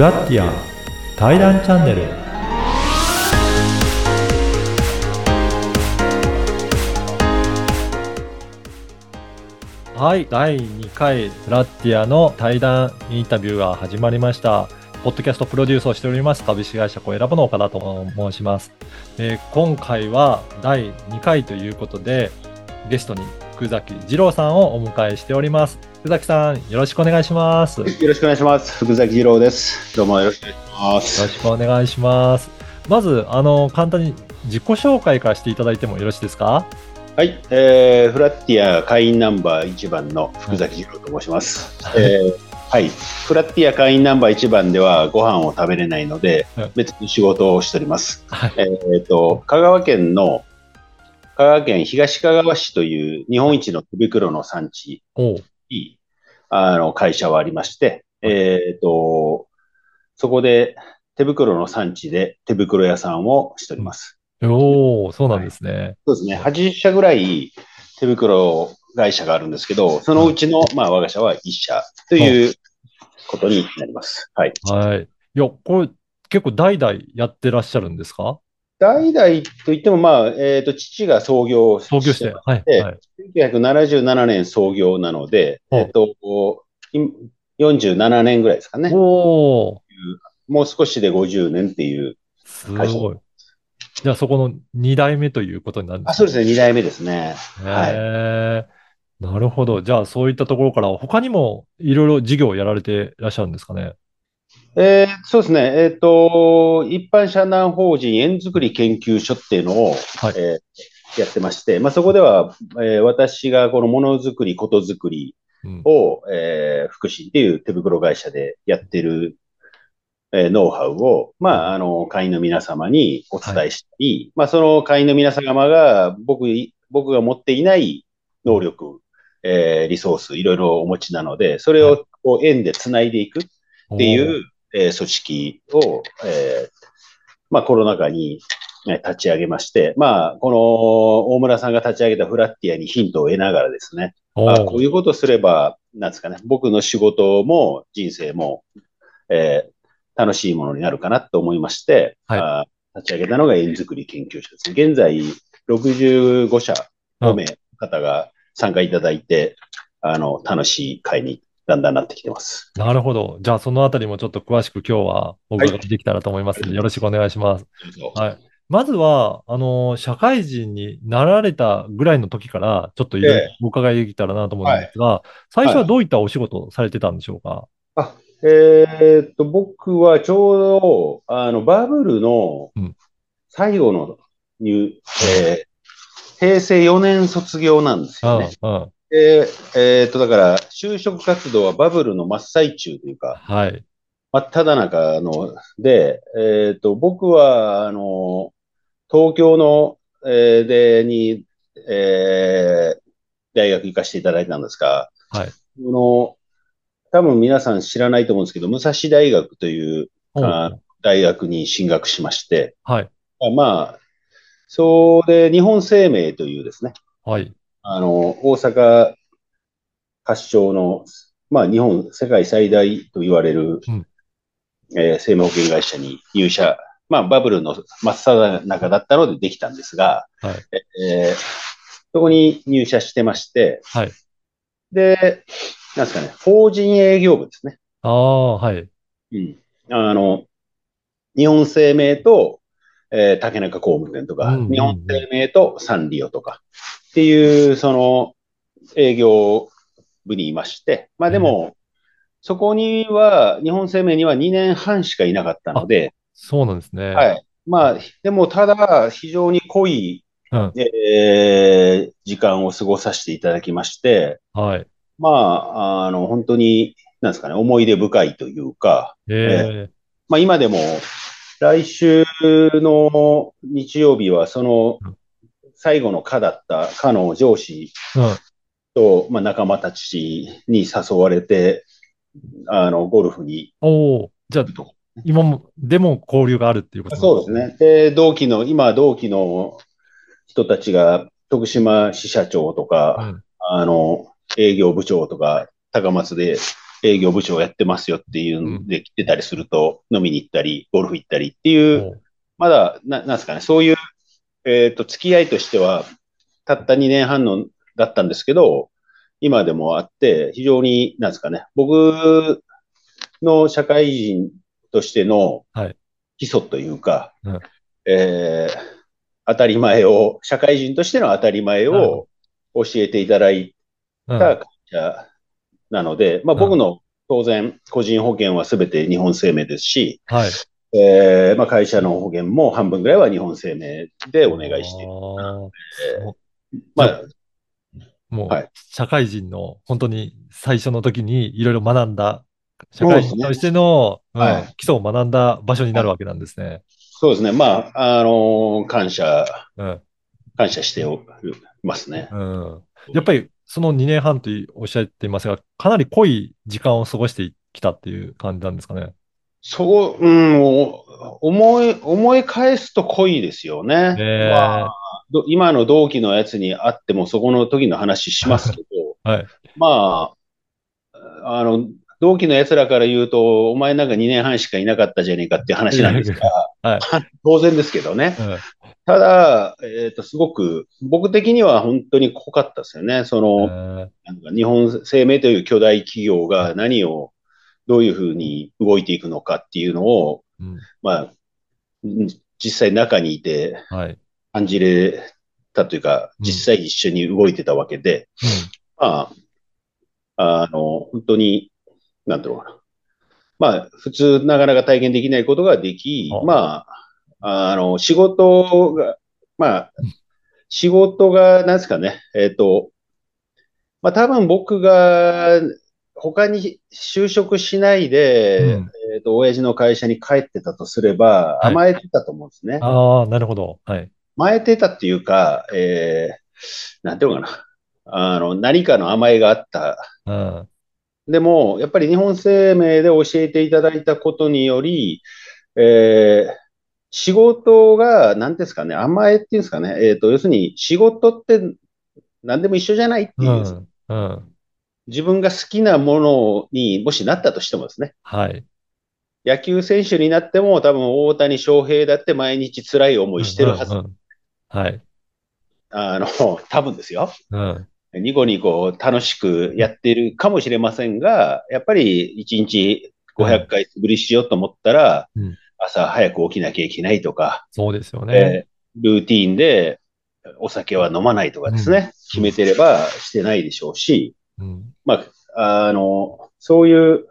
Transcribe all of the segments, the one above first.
ラッティア対談チャンネル。はい第2回フラッティアの対談インタビューが始まりました。ポッドキャストプロデュースをしております株式会社コエラボの岡田と申します、えー、今回は第2回ということでゲストに福崎二郎さんをお迎えしております。福崎さんよろしくお願いします。よろしくお願いします。福崎二郎です。どうもよろしくお願いします。よろしくお願いします。まずあの簡単に自己紹介からしていただいてもよろしいですか？はい、えー、フラッティア会員ナンバー1番の福崎二郎と申します。はい、えー、はい、フラッティア会員ナンバー1番ではご飯を食べれないので、別に仕事をしております。はい、えっ、ー、と、香川県の香川県東香川市という日本一の手袋の産地にあの会社はありまして、えっ、ー、と、そこで手袋の産地で手袋屋さんをしております。おお、そうなんですね、はい、そうですね。80社ぐらい手袋会社があるんですけど、そのうちの、まあ、我が社は1社ということになります。はい。はい。いや、これ、結構代々やってらっしゃるんですか？代々といっても、まあ、えっ、ー、と、父が創業して、創業して、はい。はい、1977年創業なので、えっ、ー、と、47年ぐらいですかね。おもう少しで50年っていう。すごい。じゃあそこの2代目ということになるんですか、あそうですね、2代目ですね。はい。なるほど。じゃあそういったところから他にもいろいろ事業をやられていらっしゃるんですかね。えー、そうですね。えっ、ー、と、一般社団法人縁作り研究所っていうのを、はい、えー、やってまして、まあ、そこでは、えー、私がこのものづくり、ことづくりを、うん、えー、福祉っていう手袋会社でやってるえー、ノウハウを、まあ、あの、会員の皆様にお伝えしたり、はい、まあ、その会員の皆様が、僕、僕が持っていない能力、えー、リソース、いろいろお持ちなので、それをこう縁で繋いでいくっていう、えー、組織を、えー、まあ、コロナ禍に立ち上げまして、まあ、この大村さんが立ち上げたフラッティアにヒントを得ながらですね、あこういうことすれば、なんですかね、僕の仕事も人生も、えー、楽しいものになるかなと思いまして、はい、立ち上げたのが縁作り研究所ですね。現在、65社5名方が参加いただいて、あの、楽しい会にだんだんなってきてます。なるほど。じゃあ、そのあたりもちょっと詳しく今日はお伺いできたらと思いますので、はい、よろしくお願いします。はい。まずは、あの、社会人になられたぐらいの時から、ちょっといろいろお伺いできたらなと思うんですが、はい、最初はどういったお仕事をされてたんでしょうか、あ、えー、っと、僕はちょうど、あの、バブルの最後の入、えー、平成4年卒業なんですよね。ああえー、えー、っと、だから、就職活動はバブルの真っ最中というか、はい。真っ只中の、で、えー、っと、僕は、あの、東京の、えー、で、に、えー、大学行かせていただいたんですが、はい。この、多分皆さん知らないと思うんですけど、武蔵大学というあ大学に進学しまして、はい。まあ、それで日本生命というですね、はい。あの、大阪発祥の、まあ日本、世界最大と言われる、うん、えー、生命保険会社に入社、まあバブルの真っ只中だったのでできたんですが、はい。えー、そこに入社してまして、はい。で、なんですかね、法人営業部ですね。ああ、はい。うん。あの、日本生命と、えー、竹中工務店とか、うんうんうん、日本生命とサンリオとかっていう、その、営業部にいまして、まあでも、うん、そこには、日本生命には2年半しかいなかったので、そうなんですね。はい。まあ、でも、ただ、非常に濃い、うん、えー、時間を過ごさせていただきまして、はい。まあ、あの、本当に、なんですかね、思い出深いというか、えー、まあ今でも、来週の日曜日は、その、最後の課だった課の上司と、うん、まあ仲間たちに誘われて、あの、ゴルフに。おおじゃあ、今も、でも交流があるっていうことそうですね。で、同期の、今同期の人たちが、徳島支社長とか、うん、あの、営業部長とか、高松で営業部長をやってますよっていうんで来てたりすると、飲みに行ったり、ゴルフ行ったりっていう、まだ、ななんですかね、そういう、えっ、と、付き合いとしては、たった2年半のだったんですけど、今でもあって、非常に、なんですかね、僕の社会人としてのはい。基礎というか、うんえー当たり前を、社会人としての当たり前を教えていただいうんた会社なので、まあ、うん僕の当然、個人保険はすべて日本生命ですし、はい。えーまあ、会社の保険も半分ぐらいは日本生命でお願いしている。あまあ、もう、はい社会人の本当に最初の時にいろいろ学んだ、社会人としての、うんはい基礎を学んだ場所になるわけなんですね。そうですね。まあ、あのー感謝、うん。感謝しておりますね。うん。やっぱりその2年半とおっしゃっていますが、かなり濃い時間を過ごしてきたっていう感じなんですかね。そう、うん、お思い、思い返すと濃いですよね。えまあど今の同期のやつに会ってもそこの時の話しますけど、はい。まあ、あの、同期の奴らから言うと、お前なんか2年半しかいなかったじゃねえかっていう話なんですが、はい当然ですけどね。うんただ、えっ、と、すごく、僕的には本当に濃かったですよね。その、えなんか日本生命という巨大企業が何を、どういうふうに動いていくのかっていうのを、ーうん。まあ、うん実際中にいてはい。感じれたというか、うん。実際一緒に動いてたわけで、まあ、あの、本当に、なんだろうな。まあ、普通なかなか体験できないことができあ、まあ、あの、仕事が、まあ、仕事が、なんですかね、えっ、と、まあ多分僕が他に就職しないで、うんえっ、と、親父の会社に帰ってたとすれば、はい甘えてたと思うんですね。ああ、なるほど。はい。甘えてたっていうか、えー、なんていうのかな。あの、何かの甘えがあった。うん。でも、やっぱり日本生命で教えていただいたことにより、えー仕事が、なんですかね、甘えっていうんですかね、えっ、と、要するに仕事って何でも一緒じゃないっていう、うん。うん。自分が好きなものにもしなったとしてもですね、はい。野球選手になっても多分大谷翔平だって毎日辛い思いしてるはず。うんうんはい。あの、多分ですよ。うん。ニコニコ楽しくやってるかもしれませんが、やっぱり1日500回素振りしようと思ったら、うん朝早く起きなきゃいけないとか、そうですよね。えールーティーンでお酒は飲まないとかですね、決めてればしてないでしょうし、うん。まあ、あの、そういう、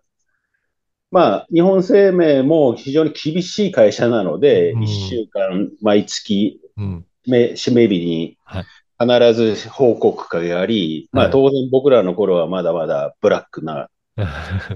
まあ、日本生命も非常に厳しい会社なので、うん1週間、毎月、うん。め締め日にはい必ず報告会があり、まはいあ当然僕らの頃はまだまだブラックな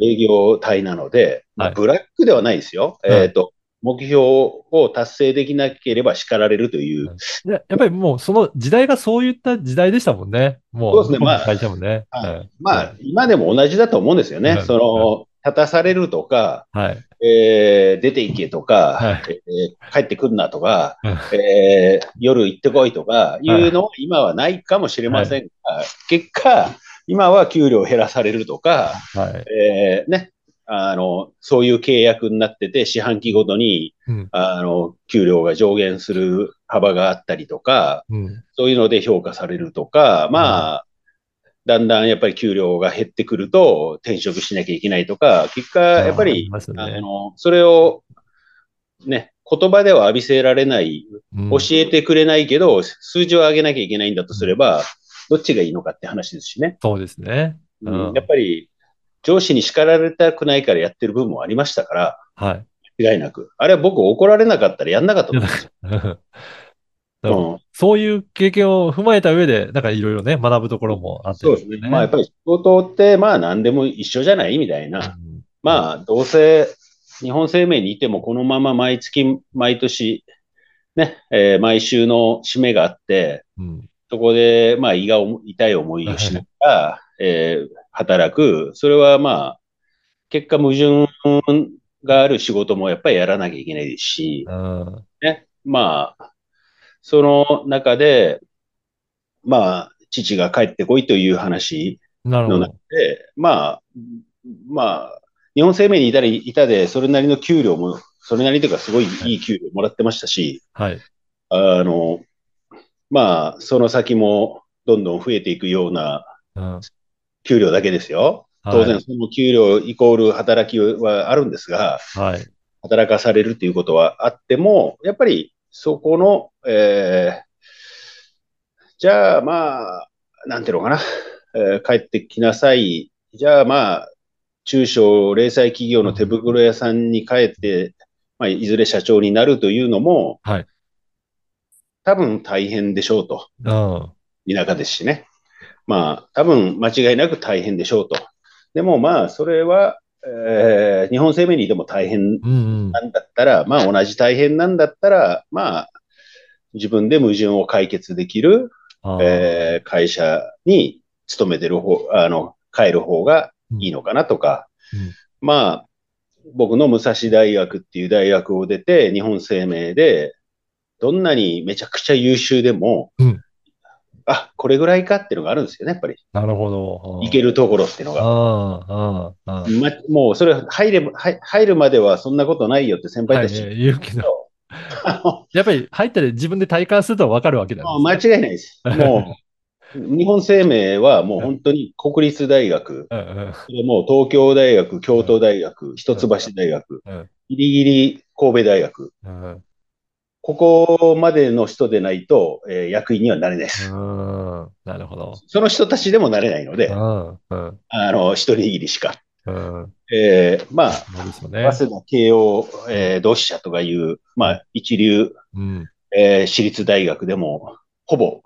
営業体なので、まあはいブラックではないですよ。はいえっと、目標を達成できなければ叱られるという、いや、やっぱりもうその時代がそういった時代でしたもんね。もう、そうですね。まあね。はい。はい。まあ今でも同じだと思うんですよね。はいその、立たされるとか、はい。えー出て行けとか、はい。えー帰ってくるなとか、うん。えー夜行ってこいとかい。うのは今はないかもしれませんが、結果、今は給料減らされるとか、はい。えーね、あの、そういう契約になってて、四半期ごとに、うん。あの、給料が上限する幅があったりとか、うん。そういうので評価されるとか、まあ、だんだんやっぱり給料が減ってくると転職しなきゃいけないとか、結果、やっぱありり、ますね。あの、それを、ね、言葉では浴びせられない、うん教えてくれないけど、数字を上げなきゃいけないんだとすれば、どっちがいいのかって話ですしね。そうですね。うんうんやっぱり、上司に叱られたくないからやってる部分もありましたから、はい。間違いなく。あれは僕怒られなかったらやんなかった ですうんそういう経験を踏まえた上で、なんかいろいろね、学ぶところもあって、そうですね。まあやっぱり仕事ってまあ何でも一緒じゃないみたいな。うんまあどうせ日本生命にいてもこのまま毎月、毎年、ね、えー毎週の締めがあって、うん。そこでまあ胃が重痛い思いをしながら、えー働く。それはまあ結果矛盾がある仕事もやっぱりやらなきゃいけないですし、うん。ね。まあ、その中で、まあ、父が帰ってこいという話の中。で、まあ、まあ、日本生命にいたり、いたで、それなりの給料も、それなりというか、すごいいい給料もらってましたし、はい。あの、まあ、その先もどんどん増えていくような給料だけですよ。当然、その給料イコール働きはあるんですが、はい、働かされるっていうことはあっても、やっぱりそこの、えー、じゃあまあ、なんていうのかな、えー、帰ってきなさい。じゃあまあ、中小零細企業の手袋屋さんに帰って、まあ、いずれ社長になるというのも、はい、多分大変でしょうと。田舎ですしね。まあ、多分間違いなく大変でしょうと。でもまあ、それは、えー、日本生命にいても大変なんだったら、うん。うん、まあ同じ大変なんだったら、まあ、自分で矛盾を解決できる、えー、会社に勤めてる方、あの、帰る方がいいのかなとか、うんうん、まあ、僕の武蔵大学っていう大学を出て、日本生命で、どんなにめちゃくちゃ優秀でも、うん、あ、これぐらいかっていうのがあるんですよね、やっぱり。なるほど。いけるところっていうのが。あああま、もう、それ入れ、入るまではそんなことないよって先輩たち、はい、言うけど。やっぱり入ったら自分で体感すると分かるわけだ、ね、間違いないです。もう、日本生命はもう本当に国立大学、うんうん、もう東京大学、京都大学、一橋大学、ギリギリ神戸大学、うんここまでの人でないと、えー、役員にはなれないです。なるほど。その人たちでもなれないので、あの、一握りしか。えー、まあ、ね、早稲田、慶応、えー、同志社とかいう、まあ、一流、うん、えー、私立大学でも、ほぼ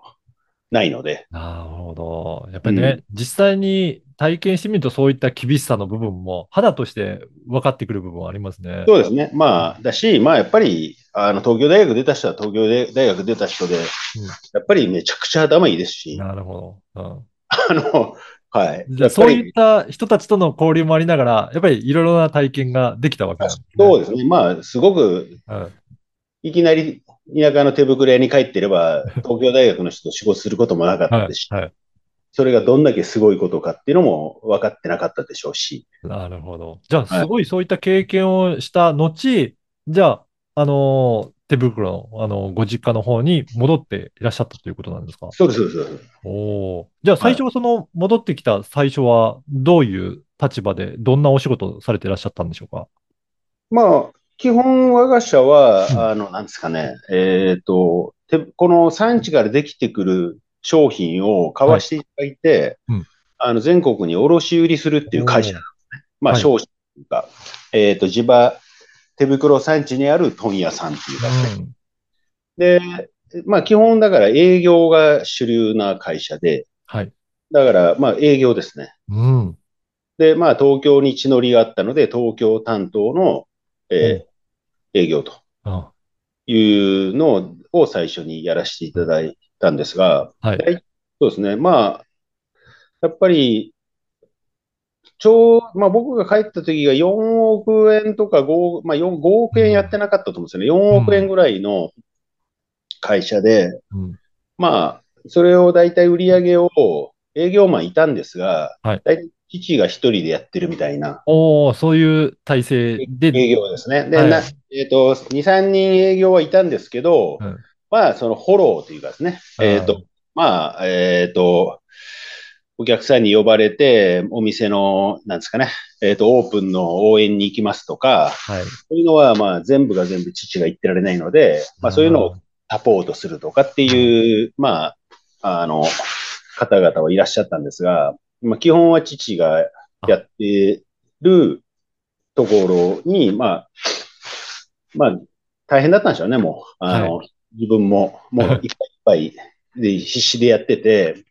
ないので。なるほど。やっぱりね、うん、実際に体験してみるとそういった厳しさの部分も肌として分かってくる部分はありますね。そうですね。まあ、だし、まあやっぱり、あの、東京大学出た人は東京大学出た人で、うん、やっぱりめちゃくちゃ頭いいですし。なるほど。うん、あの、はい。じゃそういった人たちとの交流もありながら、やっぱりいろいろな体験ができたわけですね。そうですね。まあ、すごく、うん、いきなり田舎の手袋屋に帰ってれば、東京大学の人と仕事することもなかったですし、はい、はい、それがどんだけすごいことかっていうのも分かってなかったでしょうし。なるほど。じゃあ、すごいそういった経験をした後、はい、じゃあ、あの手袋の、あのご実家の方に戻っていらっしゃったということなんですか？そうです、そうです。おじゃあ、最初、その、戻ってきた最初は、どういう立場で、どんなお仕事されていらっしゃったんでしょうか？まあ、基本我が社は、うん、あの、なんですかね、えっ、ー、と、この産地からできてくる商品を買わしていただいて、はいうん、あの、全国に卸売するっていう会社なんですね。まあ、商社というか、はい、えっ、ー、と、地場、手袋産地にある問屋さんっていうかね。うん、で、まあ、基本だから営業が主流な会社で、はい。だから、まあ、営業ですね。うん。で、まあ、東京に地乗りがあったので、東京担当の、え営業というのを最初にやらせていただいたんですが、はい、そうですね。まあ、やっぱり、ちょう、まあ僕が帰った時が4億円とか5、まあ4、5億円やってなかったと思うんですよね。4億円ぐらいの会社で、うん、まあ、それを大体売り上げを営業マンいたんですが、はい、大体父が一人でやってるみたいな。おおそういう体制で。営業ですね。で、はい、えっ、ー、と、2、3人営業はいたんですけど、うん、まあ、そのフォローというかですね、えっ、ー、と、まあ、えっ、ー、と、お客さんに呼ばれて、お店の、なんですかね、えっ、と、オープンの応援に行きますとか、はい、そういうのは、まあ、全部が全部父が言ってられないので、まあ、そういうのをサポートするとかっていう、まあ、あの、方々はいらっしゃったんですが、まあ、基本は父がやってるところに、まあ、まあ、大変だったんでしょうね、もう。あの、はい、自分も、もう いっぱいいっぱいで必死でやってて、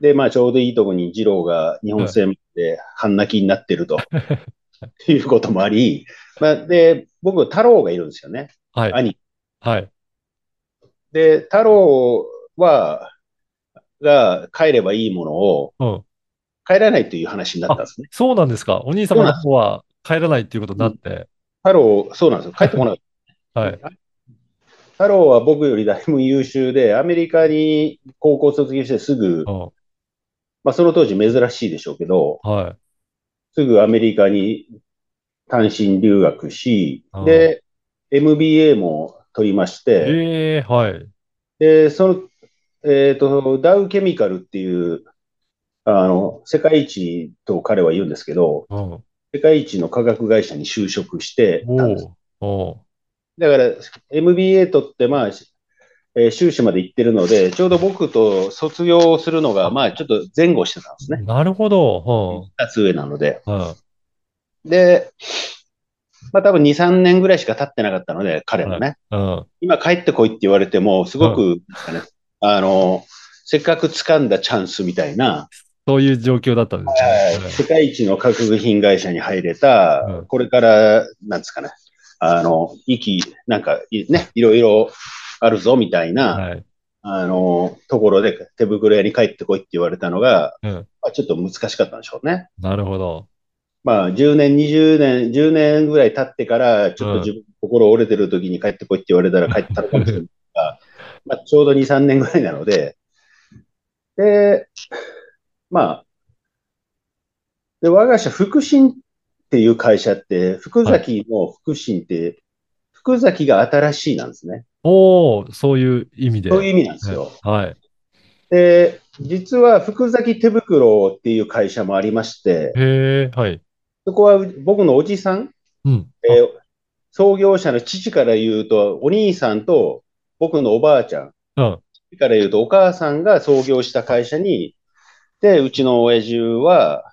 で、まあ、ちょうどいいとこに二郎が日本戦で半泣きになってると、いうこともあり、まあ、で、僕、太郎がいるんですよね。はい。兄。はい。で、太郎は、が帰ればいいものを、うん、帰らないという話になったんですね。そうなんですか。お兄様の方は帰らないっていうことになって。太郎、そうなんですよ。帰ってこない。はい。太郎は僕よりだいぶ優秀で、アメリカに高校卒業してすぐ、まあその当時珍しいでしょうけど、はい。すぐアメリカに単身留学し、で、MBA も取りまして、ええー、はい。で、その、えっ、ー、と、ダウケミカルっていう、あの、世界一と彼は言うんですけど、世界一の化学会社に就職してたんです。だから、MBA 取って、まあ、えー、修士まで行ってるので、ちょうど僕と卒業するのが、まあ、ちょっと前後してたんですね。なるほど。二、つ上なので。で、まあ多分2、3年ぐらいしか経ってなかったので、彼もね。今帰ってこいって言われても、すごく、ね、あの、せっかく掴んだチャンスみたいな。そういう状況だったんですね。世界一の核部品会社に入れた、これから、なんですかね。あの、息、なんか、ね、いろいろあるぞみたいな、はい、あの、ところで手袋屋に帰ってこいって言われたのが、うん、まあ、ちょっと難しかったんでしょうね。なるほど。まあ、10年、20年、10年ぐらい経ってから、ちょっと自分、心折れてる時に帰ってこいって言われたら帰ったのかもしれないが、まあ、ちょうど2、3年ぐらいなので、で、まあ、で、我が社、福神っていう会社って、福崎の福神って、福崎が新しいなんですね。おおそういう意味で。そういう意味なんですよ。はい。で、実は福崎手袋っていう会社もありまして、へはい。そこは僕のおじさん、うん、えー、創業者の父から言うと、お兄さんと僕のおばあちゃん、うん、父から言うとお母さんが創業した会社に、で、うちの親父は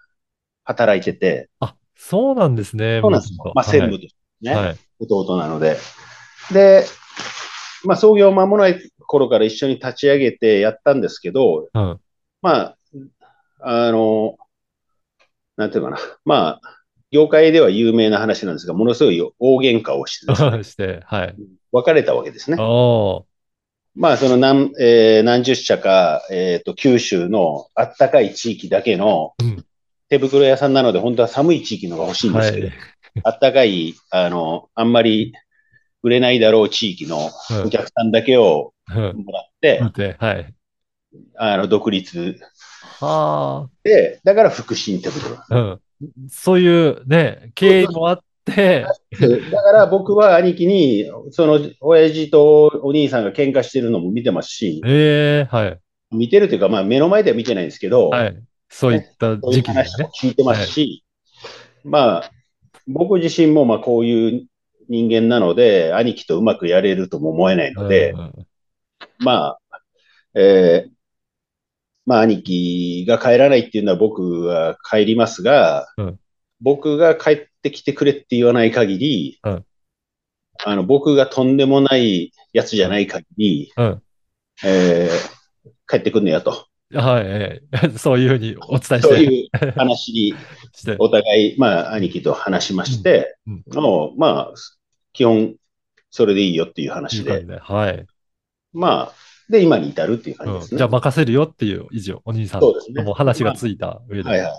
働いてて。あ、そうなんですね。そうなんですまあ、専務としてね、はい、弟なので。で、まあ、創業間もない頃から一緒に立ち上げてやったんですけど、うん、まあ、あの、なんていうかな、まあ、業界では有名な話なんですが、ものすごい大喧嘩をしてね、して、はい。別れたわけですね。おまあ、その何、えー、何十社か、えっ、ー、と、九州のあったかい地域だけの、手袋屋さんなので、本当は寒い地域のが欲しいんですけど、はい、あったかい、あの、あんまり売れないだろう地域のお客さんだけをもらって、はい。あの、独立。はあ。で、だから福神手袋。うん。そういうね、経緯もあって。だから僕は兄貴に、その、親父とお兄さんが喧嘩してるのも見てますし。ええー、はい。見てるというか、まあ目の前では見てないんですけど。はい。そういった時期ね。話も聞いてますし、はい、まあ、僕自身もまあこういう人間なので、兄貴とうまくやれるとも思えないので、まあ、えー、まあ、兄貴が帰らないっていうのは僕は帰りますが、うん、僕が帰ってきてくれって言わない限り、うん、あの、僕がとんでもないやつじゃない限り、うん、えー、帰ってくんねやと。はい、そういうふうにお伝えして。そういう話に、お互い、まあ、兄貴と話しまして、うんうん、まあ、基本、それでいいよっていう話で。ではい。まあ、で、今に至るっていう感じですね。うん、じゃあ、任せるよっていう以上、お兄さんとも話がついた上で。まあ、はいはい。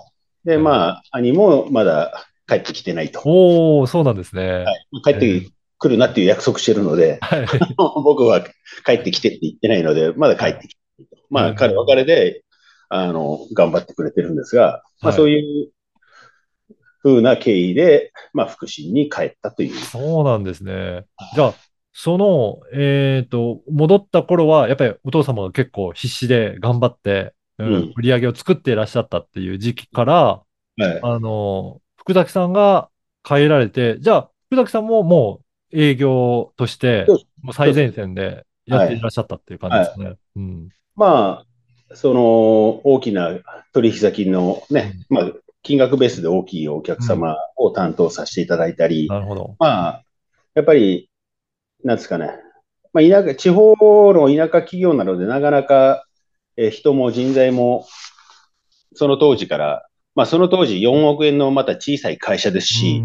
で、まあ、兄もまだ帰ってきてないと。おおそうなんですね。はい、帰ってくるなっていう約束してるので、はい、僕は帰ってきてって言ってないので、まだ帰ってきてないと。まあ、彼別れで、あの、頑張ってくれてるんですが、まあ、そういう風な経緯で、まあ、福祉に帰ったという。そうなんですね。じゃあ、その、えっ、ー、と、戻った頃は、やっぱりお父様が結構必死で頑張って、うん、売り上げを作っていらっしゃったっていう時期から、はい、あの、福崎さんが帰られて、じゃあ、福崎さんももう営業として、もう最前線でやっていらっしゃったっていう感じですね。はい。うん、まあ、その大きな取引先のね、うん、まあ、金額ベースで大きいお客様を担当させていただいたり、なるほど。まあ、やっぱり、なんですかね、まあ、田舎、地方の田舎企業なので、なかなか、え人も人材も、その当時から、まあ、その当時4億円のまた小さい会社ですし、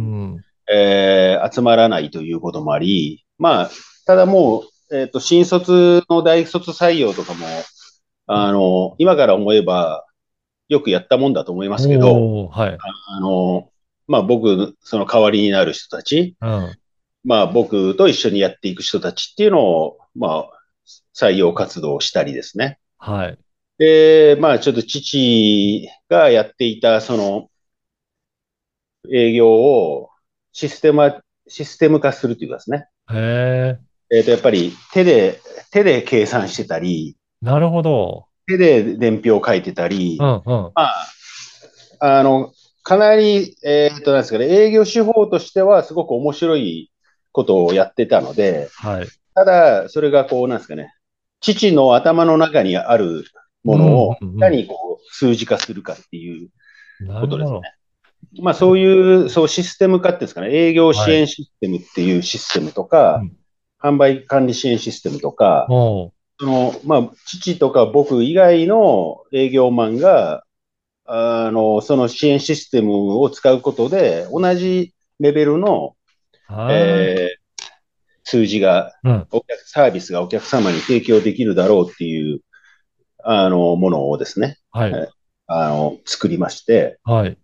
えー、集まらないということもあり、まあ、ただもう、えっ、ー、と、新卒の大卒採用とかも、あの、今から思えば、よくやったもんだと思いますけど、はい、あの、まあ僕、その代わりになる人たち、うん、まあ僕と一緒にやっていく人たちっていうのを、まあ採用活動したりですね。はい。で、まあちょっと父がやっていた、その、営業をシステム、システム化するというかですね。へえ。えっ、と、やっぱり手で、手で計算してたり、なるほど。手で伝票を書いてたり、うんうん。まあ、あの、かなり、えっ、と、なんですかね、営業手法としてはすごく面白いことをやってたので、はい。ただ、それがこう、なんですかね、父の頭の中にあるものを、いかにこう、数字化するかっていうことですねど。。まあ、そういう、そう、システム化っていうんですかね、営業支援システムっていうシステムとか、うん販売管理支援システムとか、その、まあ、父とか僕以外の営業マンが、あの、その支援システムを使うことで、同じレベルの、はい。えー数字が、うん。お客サービスがお客様に提供できるだろうっていう、あの、ものをですね、はい。はいあの、作りまして、はい。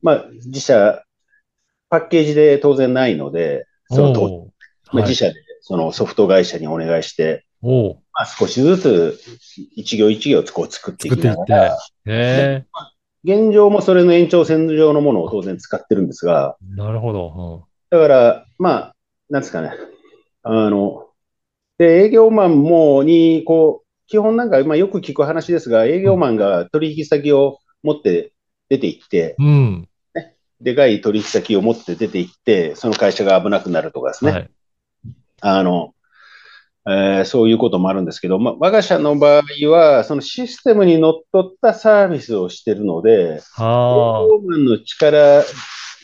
まあ、自社、パッケージで当然ないので、そのと、まあ、はい自社でそのソフト会社にお願いして、おうまあ、少しずつ一行一行こう作っていきなが作っていら、現状もそれの延長線上のものを当然使ってるんですが、え。なるほど。だから、まあ、なんですかね。あの、で、営業マンもに、こう、基本なんか、まあよく聞く話ですが、営業マンが取引先を持って出て行って、うん。うん。でかい取引先を持って出て行って、その会社が危なくなるとかですね。はい。あの、えーそういうこともあるんですけど、まあ、我が社の場合は、そのシステムにのっとったサービスをしてるので、営は業マンの力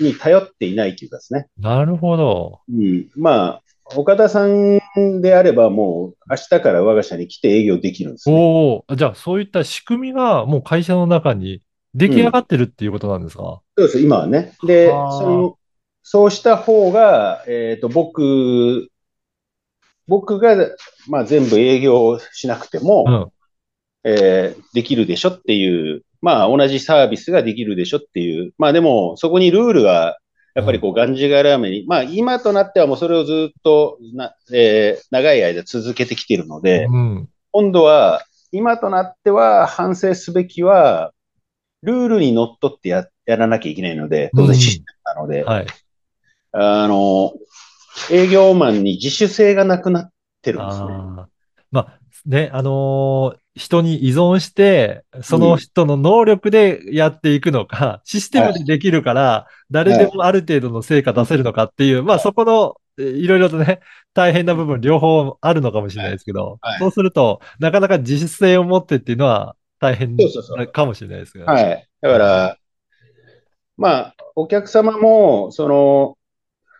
に頼っていないというかですね。あ。なるほど。うん、まあ、岡田さんであればもう明日から我が社に来て営業できるんですね。おお。じゃあ、そういった仕組みがもう会社の中に出来上がってるっていうことなんですか、そうです、今はね。で、はあその、そうした方が、えっ、と、僕、僕が、まあ、全部営業しなくても、うん。えーできるでしょっていう、まあ、同じサービスができるでしょっていう、まあ、でも、そこにルールが、やっぱりこう、がんじがらめに、まあ、今となってはもうそれをずっとな、えー長い間続けてきているので、うん。今度は、今となっては反省すべきは、ルールにのっとってややらなきゃいけないので、当うん然システムなので、はい。あの、営業マンに自主性がなくなってるんですね。まあ、ね、あのー人に依存して、その人の能力でやっていくのか、システムでできるから、誰でもある程度の成果出せるのかっていう、まあそこの、えいろいろとね、大変な部分両方あるのかもしれないですけど、はい。はい。そうすると、なかなか自主性を持ってっていうのは大変かもしれないですけど。はい。だから、まあ、お客様も、その、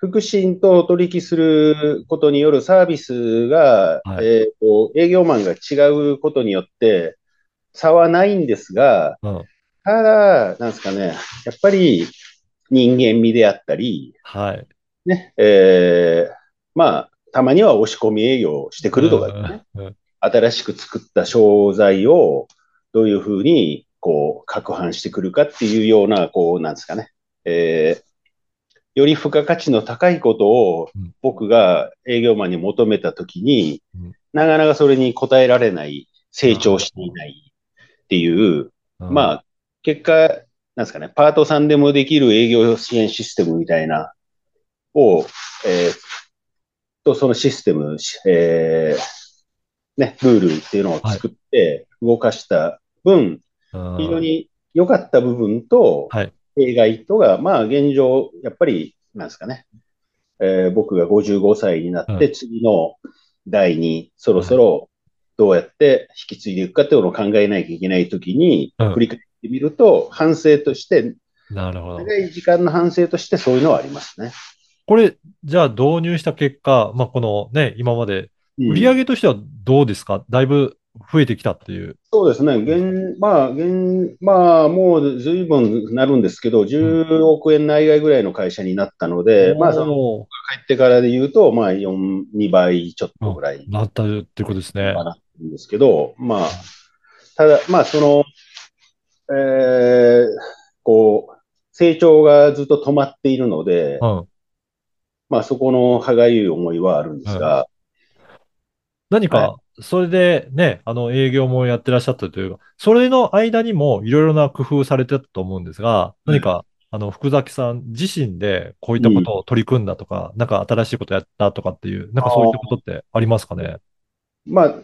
福祉と取引することによるサービスが、はいえっと、営業マンが違うことによって差はないんですが、うん。ただ、なんですかね、やっぱり人間味であったり、はい。ね、えーまあ、たまには押し込み営業をしてくるとかね、うんうん新しく作った商材をどういうふうに、こう、拡販してくるかっていうような、こう、なんですかね、えーより付加価値の高いことをうん。僕が営業マンに求めたときにうん、なかなかそれに応えられない、成長していないっていう、うん。まあ、結果、なんですかね、パートさんでもできる営業支援システムみたいな、を、えーと、そのシステム、しえーね、ルールっていうのを作って動かした分、うん。非常に良かった部分と、はい。弊害とが、まあ現状、やっぱり、なんですかね、えー僕が55歳になって、はい次の代にそろそろどうやって引き継いでいくかっていうのを考えなきゃいけないときに、うん。振り返ってみると、反省として、なるほど。長い時間の反省としてそういうのはありますね。これ、じゃあ導入した結果、まあこのね、今までうん。売上としてはどうですか？だいぶ増えてきたっていう。そうですね。現、まあ、現、まあ、もう随分なるんですけど、10億円内外ぐらいの会社になったので、まあ、そのお帰ってからで言うと、まあ、4、2倍ちょっとぐらいーなったっていうことですね。かなんですけど、まあ、ただ、まあ、その、えーこう、成長がずっと止まっているので、うん。まあ、そこの歯がゆい思いはあるんですが、何か、それでね、あの営業もやってらっしゃったというか、それの間にもいろいろな工夫されてたと思うんですが、何かあの、福崎さん自身でこういったことを取り組んだとか、うん、なんか新しいことやったとかっていう、なんかそういったことってありますかね？まあ、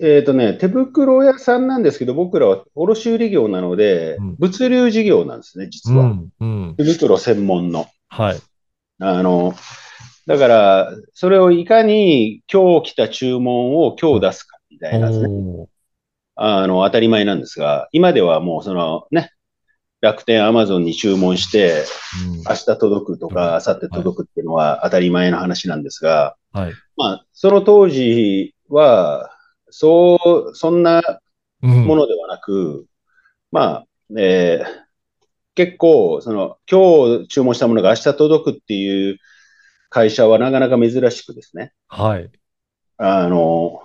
えっ、ー、とね、手袋屋さんなんですけど、僕らは卸売業なので、うん、物流事業なんですね、実は。うんうん、手袋専門の。はい。あの、だから、それをいかに今日来た注文を今日出すかみたいなですね。あの、当たり前なんですが、今ではもうそのね、楽天、アマゾンに注文して、明日届くとか、明後日届くっていうのは当たり前の話なんですが、はい、まあ、その当時は、そう、そんなものではなく、うん、まあ、えー、結構、その、今日注文したものが明日届くっていう会社はなかなか珍しくですね。はい。あの、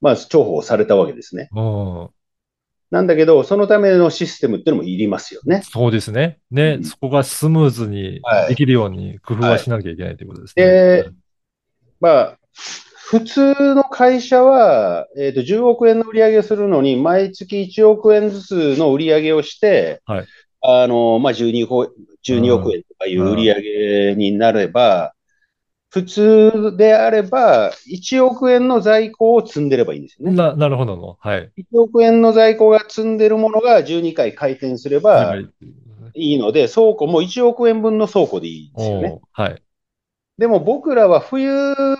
まあ、重宝されたわけですね。なんだけど、そのためのシステムっていうのもいりますよね。そうですね。ね、うん、そこがスムーズにできるように工夫はしなきゃいけないということですね。はいはい、で、まあ、普通の会社は、えっ、ー、と、10億円の売り上げをするのに、毎月1億円ずつの売り上げをして、はい、あの、まあ、12, 12億円とかいう売り上げになれば、普通であれば、1億円の在庫を積んでればいいんですよね。ななるほどの。はい。1億円の在庫が積んでるものが12回回転すればいいので、倉庫も1億円分の倉庫でいいんですよね。はい。でも僕らは冬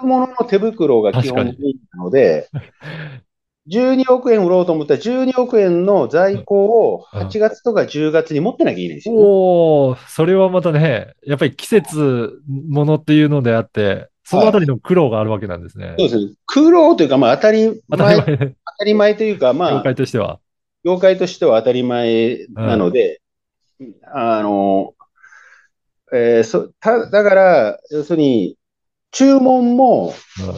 物の手袋が基本的なので、12億円売ろうと思ったら12億円の在庫を8月とか10月に持ってなきゃいけないんですよ、ね、おそれはまたね、やっぱり季節ものっていうのであって、そのあたりの苦労があるわけなんですね。はい、そうですね。苦労というか、まあ当たり前、当たり前というか、まあ、業界としては。業界としては当たり前なので、うん、あの、えー、そただから、要するに、注文も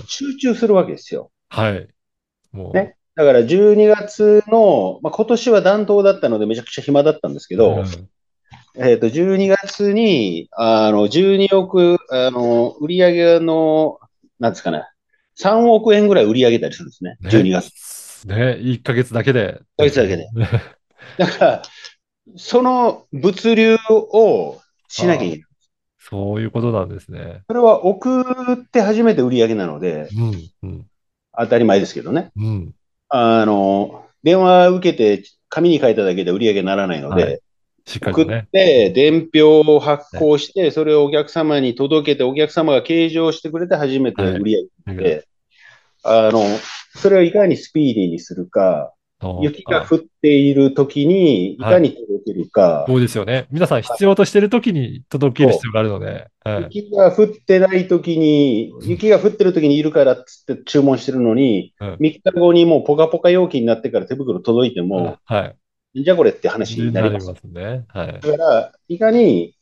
集中するわけですよ。うん、はい。もう。ね。だから12月の、まあ、今年は暖冬だったのでめちゃくちゃ暇だったんですけど、うん、えっ、ー、と、12月に、あの、12億、あの、売り上げの、なんですかね、3億円ぐらい売り上げたりするんですね、ね12月。ね、1ヶ月だけで。1ヶ月だけで。だから、その物流をしなきゃいけない。そういうことなんですね。それは送って初めて売り上げなので、うんうん、当たり前ですけどね。うん、あの、電話受けて紙に書いただけで売り上げにならないので、はい。送って、伝票を発行して、それをお客様に届けて、お客様が計上してくれて初めて売り上げて、はい、あの、それをいかにスピーディーにするか、雪が降っている時に、いかに届けるか、はい、そうですよね。皆さん必要としている時に届ける必要があるので。はい、雪が降ってない時に、雪が降ってる時にいるからっつって注文してるのに、うん、3日後にもうポカポカ容器になってから手袋届いても、はい、じゃあこれって話になります。ますね。はい。だから、いかに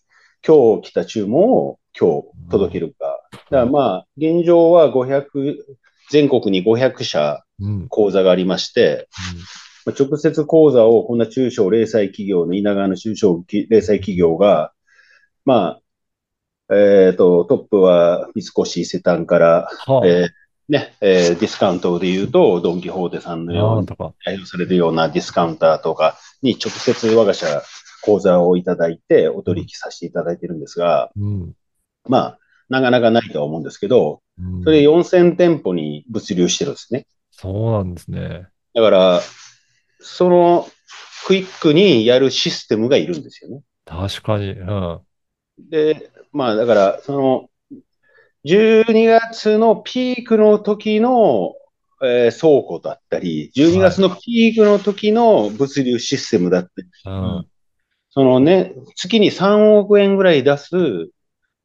今日来た注文を今日届けるか。うん、だからまあ、現状は500、全国に500社講座がありまして、うん、直接講座をこんな中小零細企業の稲川の中小零細企業が、まあ、えっ、ー、と、トップは三越伊勢丹から、はあ、えーね、えー、ディスカウントで言うと、ドン・キホーテさんのように、対応されるようなディスカウンターとかに直接我が社講座をいただいて、お取引させていただいてるんですが、うん、まあ、なかなかないとは思うんですけど、それ4000店舗に物流してるんですね。そうなんですね。だから、そのクイックにやるシステムがいるんですよね。確かに。うん。で、まあだから、その、12月のピークの時の、えー、倉庫だったり、12月のピークの時の物流システムだったり、はい、そのね、月に3億円ぐらい出す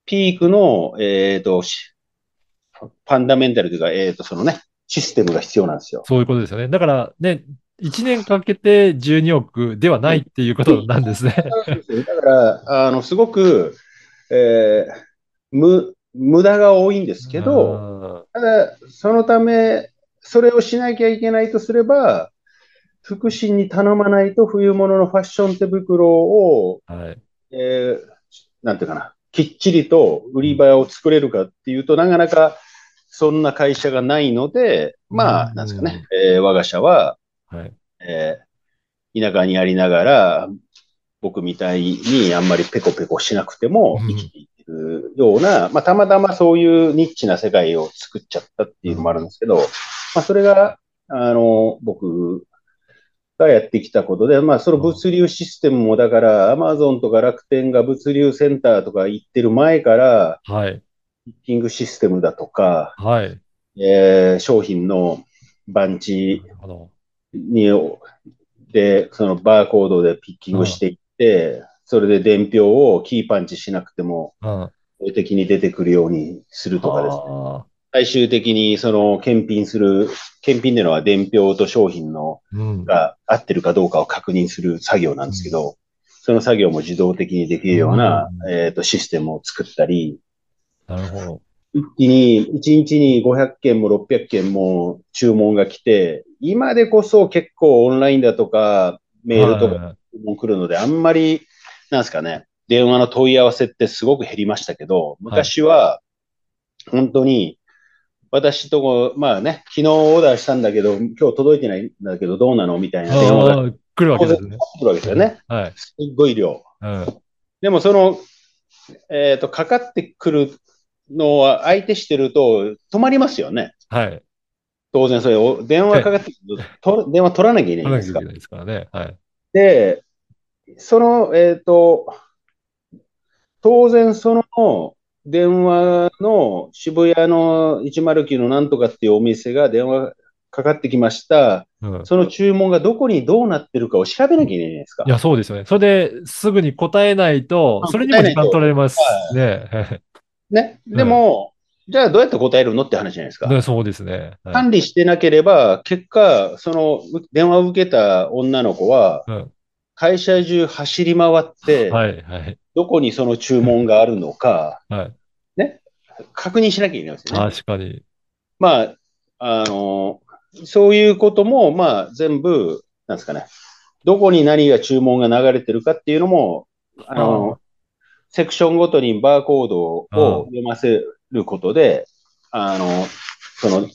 ピークの、えっ、ー、と、ファンダメンタルというか、えっ、ー、と、そのね、システムが必要なんですよ。そういうことですよね。だからね、1年かけて12億ではないっていうことなんですね。だから、あの、すごく、えー、無、無駄が多いんですけど、ただ、そのため、それをしなきゃいけないとすれば、福祉に頼まないと冬物のファッション手袋を、はい、えー、なんていうかな、きっちりと売り場を作れるかっていうとなかなかそんな会社がないので、まあ、なんですかね、えー、我が社は、はい、えー、田舎にありながら、僕みたいにあんまりペコペコしなくても生きていけるような、まあ、たまたまそういうニッチな世界を作っちゃったっていうのもあるんですけど、まあ、それが、あの、僕がやってきたことで、まあ、その物流システムも、だから、アマゾンとか楽天が物流センターとか行ってる前から、はい。ピッキングシステムだとか、はい。えー、商品の番地に、で、そのバーコードでピッキングしていって、それで伝票をキーパンチしなくても、法的に出てくるようにするとかですね。最終的にその検品する、検品でのは伝票と商品の、が合ってるかどうかを確認する作業なんですけど、その作業も自動的にできるような、えっ、と、システムを作ったり、なるほど。一気に、一日に500件も600件も注文が来て、今でこそ結構オンラインだとか、メールとかも来るので、あんまり、なんですかね、電話の問い合わせってすごく減りましたけど、昔は、本当に、私とこ、まあね、昨日オーダーしたんだけど、今日届いてないんだけど、どうなの？みたいな電話が来るわけですね。来るわけですよね。はい。すっごい量。うん、でも、その、えっ、ー、と、かかってくるのは相手してると止まりますよね。はい。当然、それ、電話かかってくると、電話取らなきゃいけないですか。取らですからね。はい。で、その、えっ、ー、と、当然その電話の渋谷の109のなんとかっていうお店が電話かかってきました。うん、その注文がどこにどうなってるかを調べなきゃいけないですか。いや、そうですよね。それですぐに答えないと、それにも時間取られますね。ね。でも、うん、じゃあどうやって答えるのって話じゃないですか。ね、そうですね、はい、管理してなければ、結果、その電話を受けた女の子は、会社中走り回って、はいはい、どこにその注文があるのか、はい、ね、確認しなきゃいけないですよね。確かに。まあ、あの、そういうことも、まあ、全部、なんですかね、どこに何が注文が流れてるかっていうのも、あの、セクションごとにバーコードを読ませることで、あの、その、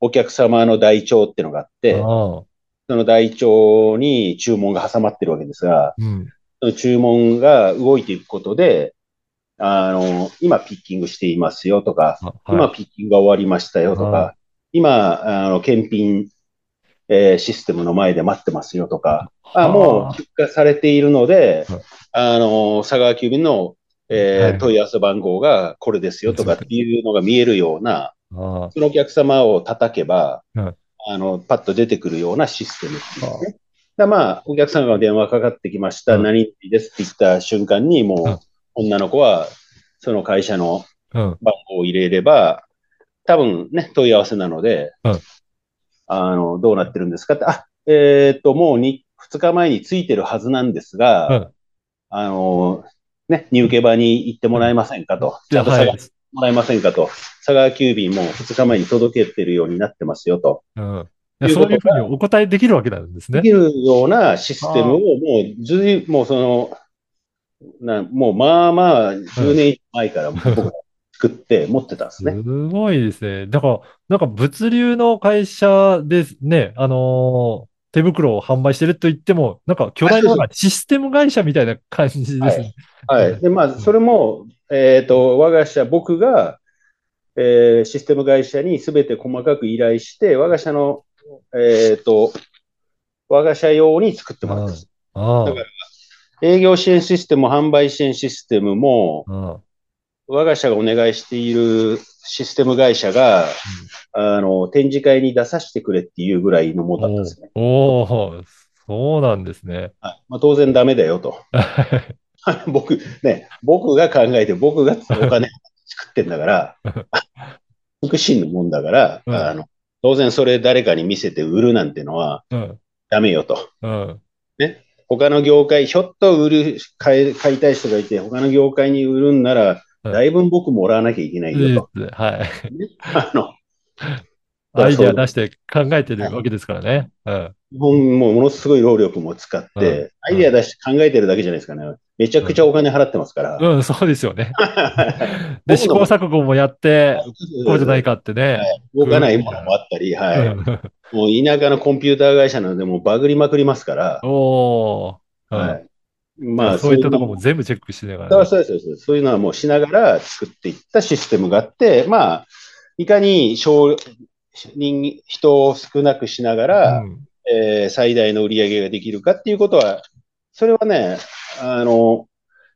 お客様の台帳っていうのがあって、その台帳に注文が挟まってるわけですが、うん、その注文が動いていくことで、あの、今ピッキングしていますよとか、はい、今ピッキングが終わりましたよとか、今、あの、検品、えー、システムの前で待ってますよとか、あもう出荷されているので、あの、佐川急便の、えー、問い合わせ番号がこれですよとかっていうのが見えるような、そのお客様を叩けば、あの、パッと出てくるようなシステムですね。だまあ、お客様が電話かかってきました、何ですって言った瞬間に、もう、女の子は、その会社の番号を入れれば、多分ね、問い。合わせなので、あの、どうなってるんですかって、あ、えっ、と、もう 2, 2日前についてるはずなんですが、あの、ね、入受場に行ってもらえませんかと。ちゃんと探してもらえませんかと。佐川急便も2日前に届けてるようになってますよと。うん、そういうふうにお答えできるわけなんですね。できるようなシステムをもうずい、もうその、なもうまあまあ10年前から 僕が作って持ってたんですね。すごいですね。だから、なんか物流の会社ですね、あのー手袋を販売してると言っても、なんか巨大なシステム会社みたいな感じですね。はい。はい、で、まあ、それも、えっ、ー、と、我が社、僕が、えー、システム会社にすべて細かく依頼して、我が社の、えっ、ー、と、我が社用に作ってもらったんです。だから、営業支援システム、販売支援システムも、我が社がお願いしているシステム会社が、うん、あの、展示会に出させてくれっていうぐらいのものだったんですね。おおそうなんですね。はいまあ、当然ダメだよと。僕、ね、僕が考えて、僕がお金作ってんだから、福祉のもんだから、うん、あの、当然それ誰かに見せて売るなんてのは、ダメよと。うん、ね。他の業界、ひょっと売る、買い買いたい人がいて、他の業界に売るんなら、だいぶ僕もらわなきゃいけないよと。はい。あの、アイデア出して考えてるわけですからね。日本もものすごい労力も使って、アイデア出して考えてるだけじゃないですかね。めちゃくちゃお金払ってますから。うん、そうですよね。で、試行錯誤もやって、こうじゃないかってね。動かないものもあったり、はい。もう田舎のコンピューター会社なので、もうバグりまくりますから。おはい。まあ、そういったところも全部チェックしながら、ね、そうそうそう。そういうのはもうしながら作っていったシステムがあって、まあ、いかに少人、人を少なくしながら、うん、えー、最大の売り上げができるかっていうことは、それはね、あの、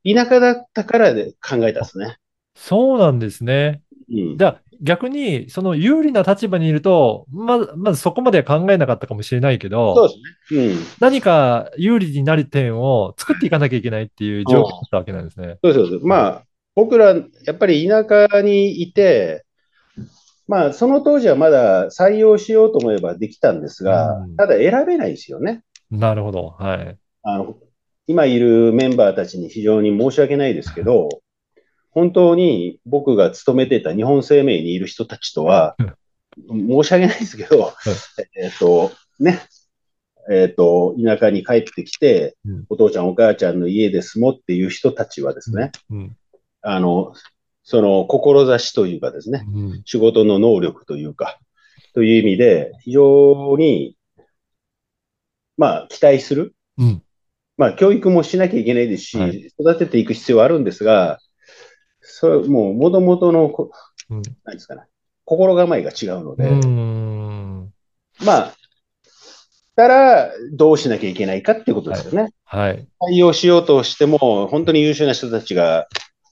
田舎だったからで考えたんですね。そうなんですね。うん、じゃあ逆に、その有利な立場にいると、まず、まずそこまでは考えなかったかもしれないけど、そうですね。うん。何か有利になる点を作っていかなきゃいけないっていう状況だったわけなんですね。そうそうそう。まあ、僕ら、やっぱり田舎にいて、まあ、その当時はまだ採用しようと思えばできたんですが、うん、ただ選べないですよね。なるほど。はい。あの、今いるメンバーたちに非常に申し訳ないですけど、本当に僕が勤めてた日本生命にいる人たちとは、申し訳ないですけど、えっと、ね、えっ、ー、と、田舎に帰ってきて、うん、お父ちゃんお母ちゃんの家で住もうっていう人たちはですね、うん。うん、あの、その、志というかですね、うん、仕事の能力というか、という意味で、非常に、まあ、期待する。うん、まあ、教育もしなきゃいけないですし、はい、育てていく必要はあるんですが、それ、もう、もともとの、うん、何ですかね、心構えが違うので、まあ、たら、どうしなきゃいけないかっていうことですよね。はい。対応しようとしても、本当に優秀な人たちが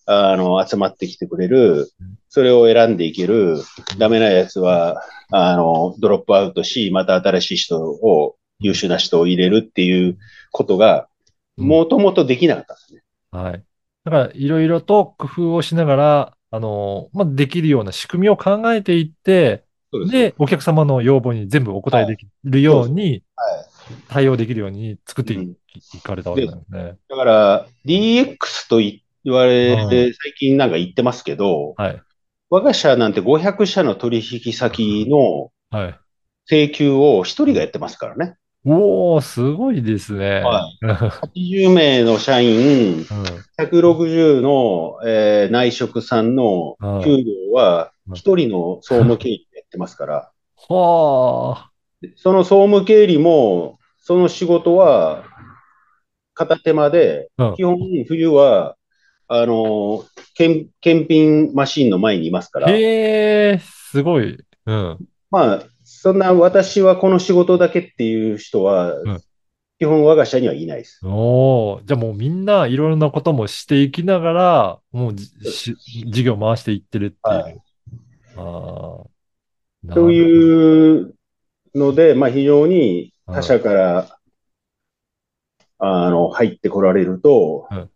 あの、集まってきてくれる、それを選んでいける、ダメなやつは、あの、ドロップアウトし、また新しい人を、優秀な人を入れるっていうことが、もともとできなかったんですね。はい。だから、いろいろと工夫をしながら、あの、まあ、できるような仕組みを考えていって、でお客様の要望に全部お答えできるように、はい、対応できるように作ってい,、かれたわけなんで。すね。だから、DX とい言われて、最近なんか言ってますけど、はい、我が社なんて500社の取引先の請求を一人がやってますからね。おおすごいですね。はい、80名の社員、160の、えー、内職さんの給料は一人の総務経理でやってますから。はあ。その総務経理も、その仕事は片手間で、基本冬はあの、検検品マシンの前にいますから。へえ、すごい。うん。まあ、そんな私はこの仕事だけっていう人は、うん、基本我が社にはいないです。おじゃあもうみんないろいろなこともしていきながら、もう事業回していってるっていう。はい、あというので、まあ非常に他社から、あの、入ってこられると、うん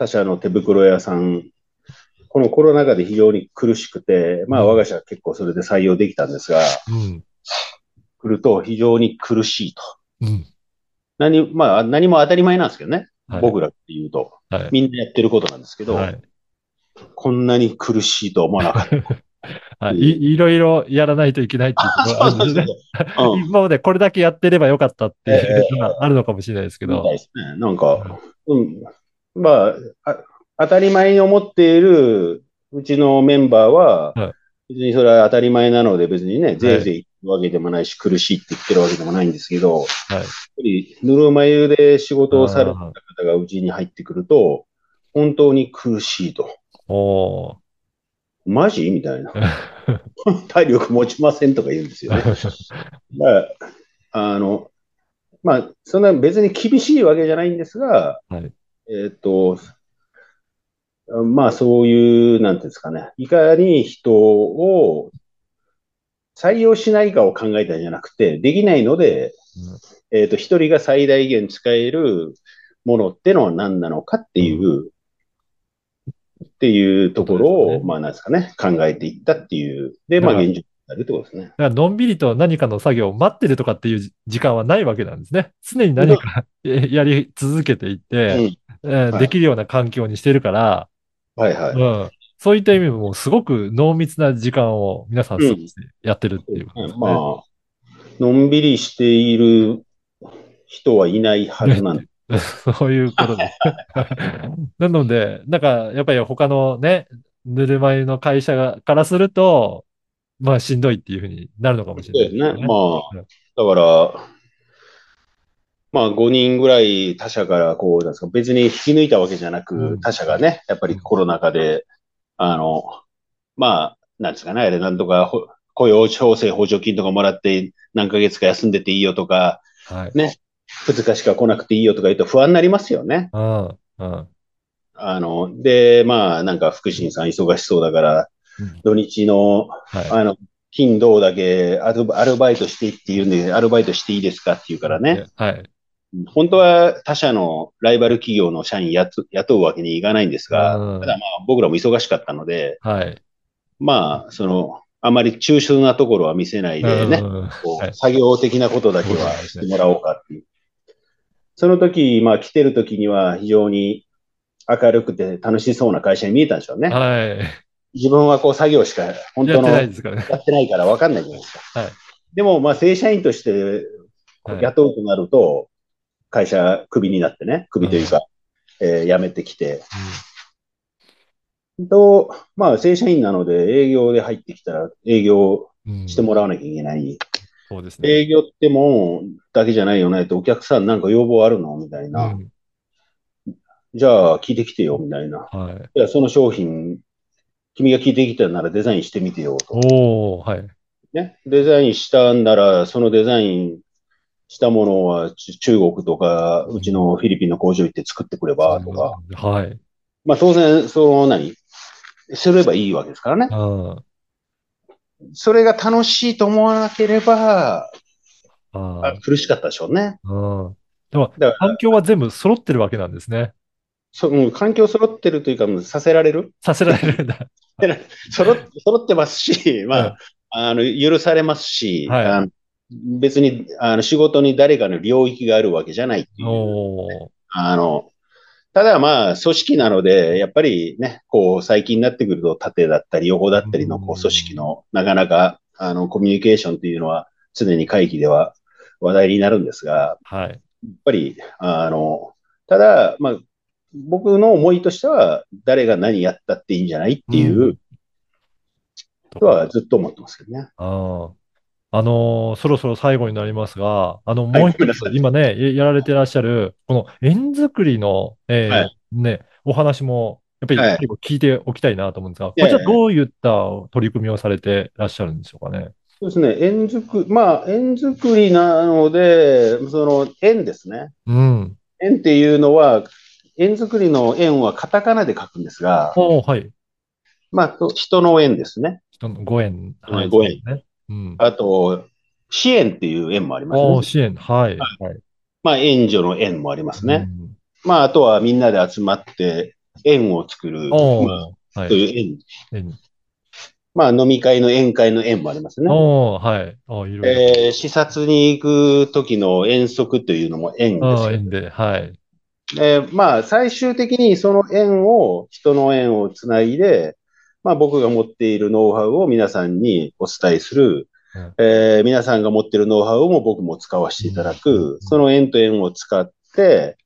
他社の手袋屋さん、このコロナ禍で非常に苦しくて、まあ我が社は結構それで採用できたんですが、うん、来ると非常に苦しいと。うん、何まあ何も当たり前なんですけどね。はい、僕らっていうと、はい、みんなやってることなんですけど、はい、こんなに苦しいと思わなかった。はい、いろいろやらないといけないっていうことがあるんですね。今までこれだけやってればよかったっていうのがあるのかもしれないですけど。えー、なんか、うん、まあ、当たり前に思っているうちのメンバーは、はい、別にそれは当たり前なので別にね、ぜいぜい言うわけでもないし、苦しいって言ってるわけでもないんですけど、はい、やっぱりぬるま湯で仕事をされた方がうちに入ってくると、本当に苦しいと。おマジ？みたいな。体力持ちませんとか言うんですよね。まあ、あの、まあ、そんな別に厳しいわけじゃないんですが、はい、えっ、と、まあそういう、なんていうんですかね、いかに人を採用しないかを考えたんじゃなくて、できないので、うん、えっ、と、一人が最大限使えるものってのは何なのかっていう、うん、っていうところを、ね、まあなんですかね、考えていったっていう。で、まあ現状なるってことですね。だからのんびりと何かの作業を待ってるとかっていう時間はないわけなんですね。常に何か やり続けていって、えー、できるような環境にしてるから、はいはい。うん。そういった意味もすごく濃密な時間を皆さんやってるっていうことですね、うん、まあ、のんびりしている人はいないはずなんで。そういうことです。なので、なんか、やっぱり他のね、ぬるま湯の会社がからすると、まあ、しんどいっていうふうになるのかもしれないですね。まあ、だから、まあ5人ぐらい他社からこう、なんですか、別に引き抜いたわけじゃなく、うん他社がね、やっぱりコロナ禍で、あの、まあ、なんですかね、あれなんとかほ雇用調整補助金とかもらって何ヶ月か休んでていいよとか、はい。ね、2日しか来なくていいよとか言うと不安になりますよね。うん。うん。あの、で、まあ、なんか福神さん忙しそうだから、うん土日の、はい。あの、金土だけアルアルバイトしていいって言うんで、アルバイトしていいですかって言うからね。はい。本当は他社のライバル企業の社員雇雇うわけにいかないんですが、うんただまあ僕らも忙しかったので、はい。まあ、その、あまり抽象なところは見せないでね、うんはいうこ作業的なことだけはしてもらおうかっていう。その時、まあ来てる時には非常に明るくて楽しそうな会社に見えたんでしょうね。はい。自分はこう作業しか本当のやってないからね。やってないから分かんないじゃないですか。はいでも、まあ、正社員としてはい雇うとなると、会社クビになってね、クビというか、えー辞めてきて、と、まあ、正社員なので営業で入ってきたら営業うんしてもらわなきゃいけない。そうですね。営業ってもうだけじゃないよねと、お客さんなんか要望あるのみたいな。うんじゃあ、聞いてきてよ、みたいな。はい。いや、その商品、君が聞いてきたならデザインしてみてよと。おおはい。ね、デザインしたんなら、そのデザインしたものはち中国とか、うちのフィリピンの工場行って作ってくればとか、はい。まあ当然、その何、すればいいわけですからね。うん。それが楽しいと思わなければ、ああ苦しかったでしょうね。あ。うん。でも、だから環境は全部揃ってるわけなんですね。そうん環境揃ってるというか、させられる？させられるんだ。揃っ揃ってますし、まあ、あの、許されますし、はい別にあの仕事に誰かの領域があるわけじゃないっていう。おおあの、ただまあ、組織なので、やっぱりね、こう、最近になってくると、縦だったり、横だったりの、こう、組織の、なかなか、あの、コミュニケーションっていうのは、常に会議では話題になるんですが、はい。やっぱり、あの、ただ、まあ、僕の思いとしては、誰が何やったっていいんじゃないっていうとはずっと思ってますけどね。ああ。あのーそろそろ最後になりますが、あの、もう一つごめんなさ、い今ね、ややられてらっしゃる、この円作りの、えーはいね、お話も、やっぱりはい聞いておきたいなと思うんですが、こちらどういった取り組みをされてらっしゃるんでしょうかね？そうですね。円作り、まあ、円作りなので、その、円ですね。うん。円っていうのは、円作りの円はカタカナで書くんですが、はい。まあ、と人の円ですね。人のご縁。はい。ご縁ね。うん。あと、支援っていう円もありますね。支援。はい。はい。まあ、援助の円もありますね。うんまあ、あとはみんなで集まって円を作る、まあ、はいと。いう円。縁まあ、飲み会の宴会の円もありますね。おーはい。おいろいろ。えー視察に行く時の遠足というのも円ですあよあ、縁で。はい。えーまあ、最終的にその縁を、人の縁をつないで、まあ、僕が持っているノウハウを皆さんにお伝えする、うん。えー皆さんが持っているノウハウも僕も使わせていただうん。く、その縁と縁を使って、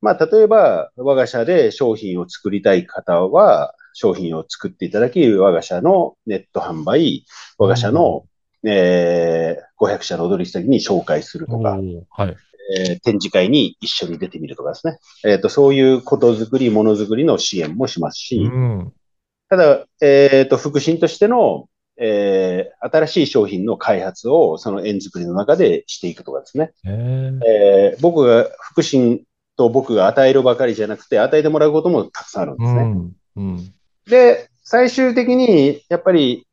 まあ、例えば、我が社で商品を作りたい方は、商品を作っていただき、我が社のネット販売、我が社の、えー500社の取引先に紹介するとか、はい。えー展示会に一緒に出てみるとかですね。えっ、と、そういうことづくり、ものづくりの支援もしますし、うん。ただ、えっ、と、促進としての、えー新しい商品の開発をその円作りの中でしていくとかですね。えーえー僕が、福祉と僕が与えるばかりじゃなくて、与えてもらうこともたくさんあるんですね。うん。うん。で、最終的に、やっぱり、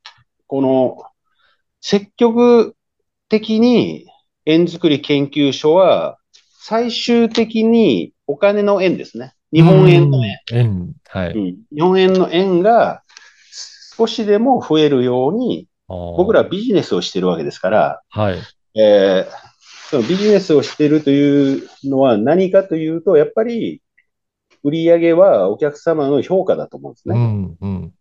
この、積極的に円作り研究所は、最終的にお金の円ですね。日本円の円。うん。円。はい。うん日本円の円が少しでも増えるように、僕僕らビジネスをしてるわけですから、はい。えーそのビジネスをしているというのは何かというと、やっぱり売り上げはお客様の評価だと思うんですね。うん。うん。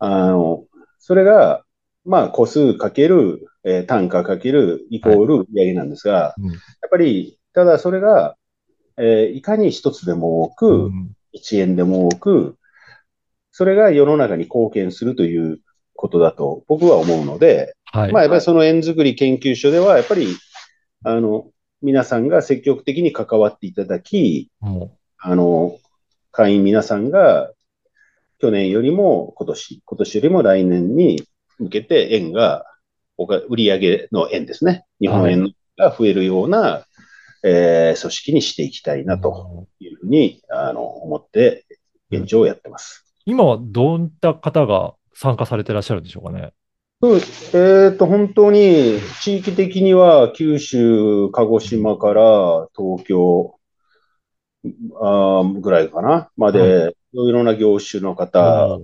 あの、それが、まあ、個数かける、えー単価かけるイコール売り上げなんですが、うんやっぱり、ただそれが、えーいかに一つでも多く、うん一円でも多く、それが世の中に貢献するということだと僕は思うので、はい。まあ、やっぱりその円作り研究所では、やっぱり、あの、皆さんが積極的に関わっていただき、あの、会員皆さんが去年よりも今年、今年よりも来年に向けて円が、売上の円ですね。日本円が増えるような、えー、組織にしていきたいなというふうに、あの、思って現状をやってます。今はどういった方が参加されてらっしゃるんでしょうかね？そう。えっ、ー、と、本当に地域的には九州、鹿児島から東京あぐらいかな、まで、いろいろな業種の方、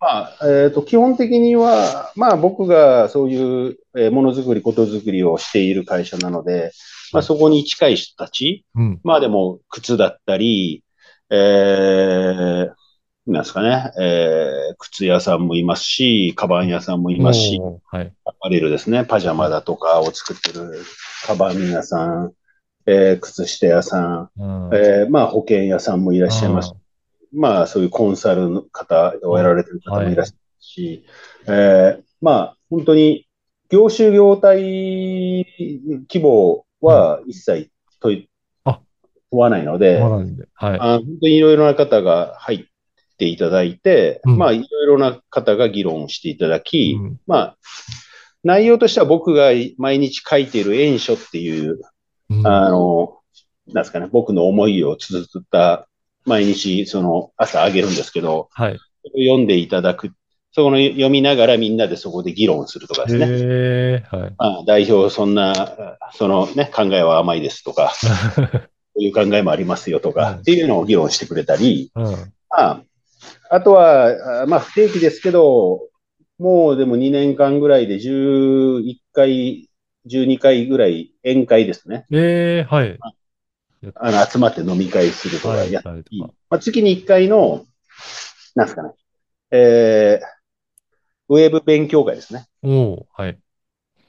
まあ、えと、基本的には、まあ僕がそういう、えー、ものづくり、ことづくりをしている会社なので、まあそこに近い人たち、うん、まあでも靴だったり、えー、なんですかね、えー、靴屋さんもいますし、カバン屋さんもいますし、はい、アパレルですね、パジャマだとかを作ってるカバン屋さん、えー、靴下屋さん、うん、えー、まあ保険屋さんもいらっしゃいます。まあそういうコンサルの方をやられてる方もいらっしゃるし、はい、えー、まあ本当に業種業態規模は一切問わないので、はい、あ本当にいろいろな方が入っていただいて、うん、まあいろいろな方が議論していただき、うん、まあ内容としては僕が毎日書いている演書っていうあの、なんですかね、僕の思いを綴った毎日、その朝あげるんですけど、はい。読んでいただく。そこの読みながらみんなでそこで議論するとかですね。はい。まあ、代表、そんな、そのね、考えは甘いですとか、こういう考えもありますよとか、っていうのを議論してくれたり、うん、まあ、あとは、まあ、不定期ですけど、もうでも2年間ぐらいで11回12回ぐらい宴会ですね。ええー、はい。あの、集まって飲み会するとかやったり、はい、まあ、月に1回の、なんですかね、えー、ウェブ勉強会ですね。おはい。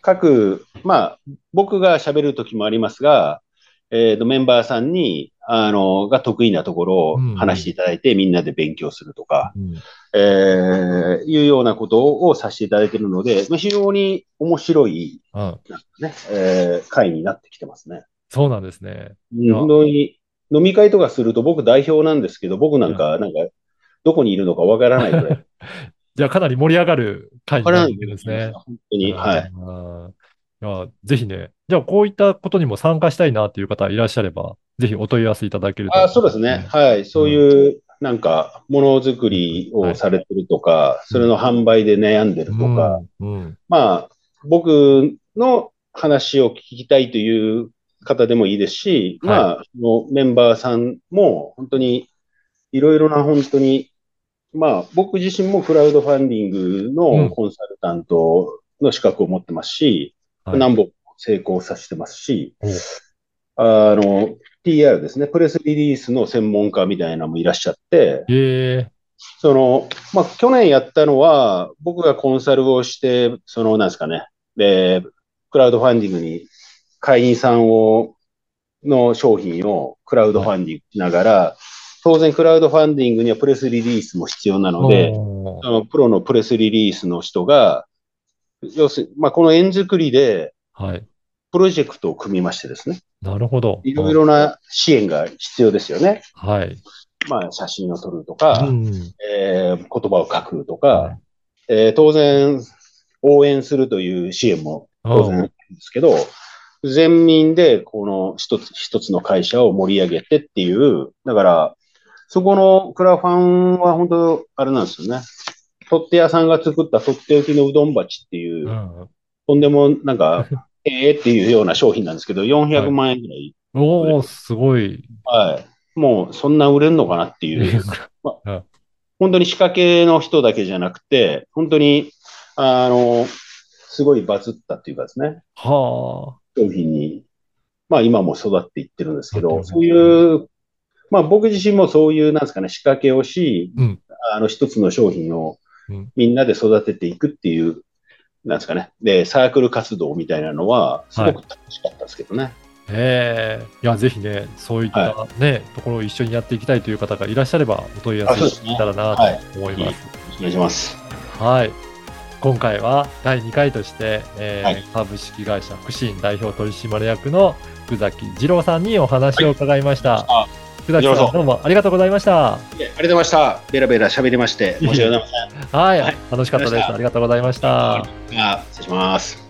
各、まあ、僕が喋るときもありますが、えっ、ー、と、メンバーさんに、あの、が得意なところを話していただいて、うん、みんなで勉強するとか、うん、えー、いうようなことをさせていただいているので、まあ、非常に面白い、うん、ね、えー、会になってきてますね。そうなんですね。本当に、飲み会とかすると僕代表なんですけど、僕なんか、なんか、どこにいるのかわからないぐらい。じゃあかなり盛り上がる会になるんですね。本当に、はい。いやぜひね、じゃあこういったことにも参加したいなっていう方いらっしゃれば、ぜひお問い合わせいただけると。あそうですね。はい。そういう、なんか、ものづくりをされてるとか、はい、それの販売で悩んでるとか、うんうん、まあ、僕の話を聞きたいという方でもいいですし、はい、まあ、のメンバーさんも本当にいろいろな本当に、まあ、僕自身もクラウドファンディングのコンサルタントの資格を持ってますし、何本成功させてますし、あの、TR ですね、プレスリリースの専門家みたいなのもいらっしゃって、その、まあ、去年やったのは、僕がコンサルをして、その、なんですかね、で、クラウドファンディングに会員さんを、の商品をクラウドファンディングしながら、はい、当然クラウドファンディングにはプレスリリースも必要なので、そのプロのプレスリリースの人が、要するに、まあ、この円作りで、はい。プロジェクトを組みましてですね。なるほど。いろいろな支援が必要ですよね。はい。まあ、写真を撮るとか、うん、えー、言葉を書くとか、はい、えー、当然、応援するという支援も当然ですけど、全民でこの一つ一つの会社を盛り上げてっていう、だから、そこのクラファンは本当、あれなんですよね。取っ手屋さんが作った取って置きのうどん鉢っていう、うん、とんでもなんか、ええっていうような商品なんですけど、400万円ぐらい。はい、おおすごい。はい。もう、そんな売れんのかなっていう。まあ、本当に仕掛けの人だけじゃなくて、本当に、あの、すごいバズったっていうかですね。はあ。商品に、まあ今も育っていってるんですけど、そういう、まあ僕自身もそういう、なんですかね、仕掛けをし、うん、あの一つの商品をみんなで育てていくっていうなんですかね、で、サークル活動みたいなのは、すごく楽しかったですけどね。はい、ええー、いや、ぜひね、そういったね、はい、ところを一緒にやっていきたいという方がいらっしゃれば、お問い合わせいたらなと思います。はい、お願いします。はい。今回は第2回として、えーはい、株式会社福信代表取締役の福崎二郎さんにお話を伺いました。はい、福崎さん、どうもありがとうございました。ありがとうございました。ベラベラ喋りまして、申し訳ございません。はい、楽しかったです。ありがとうございました。失礼します。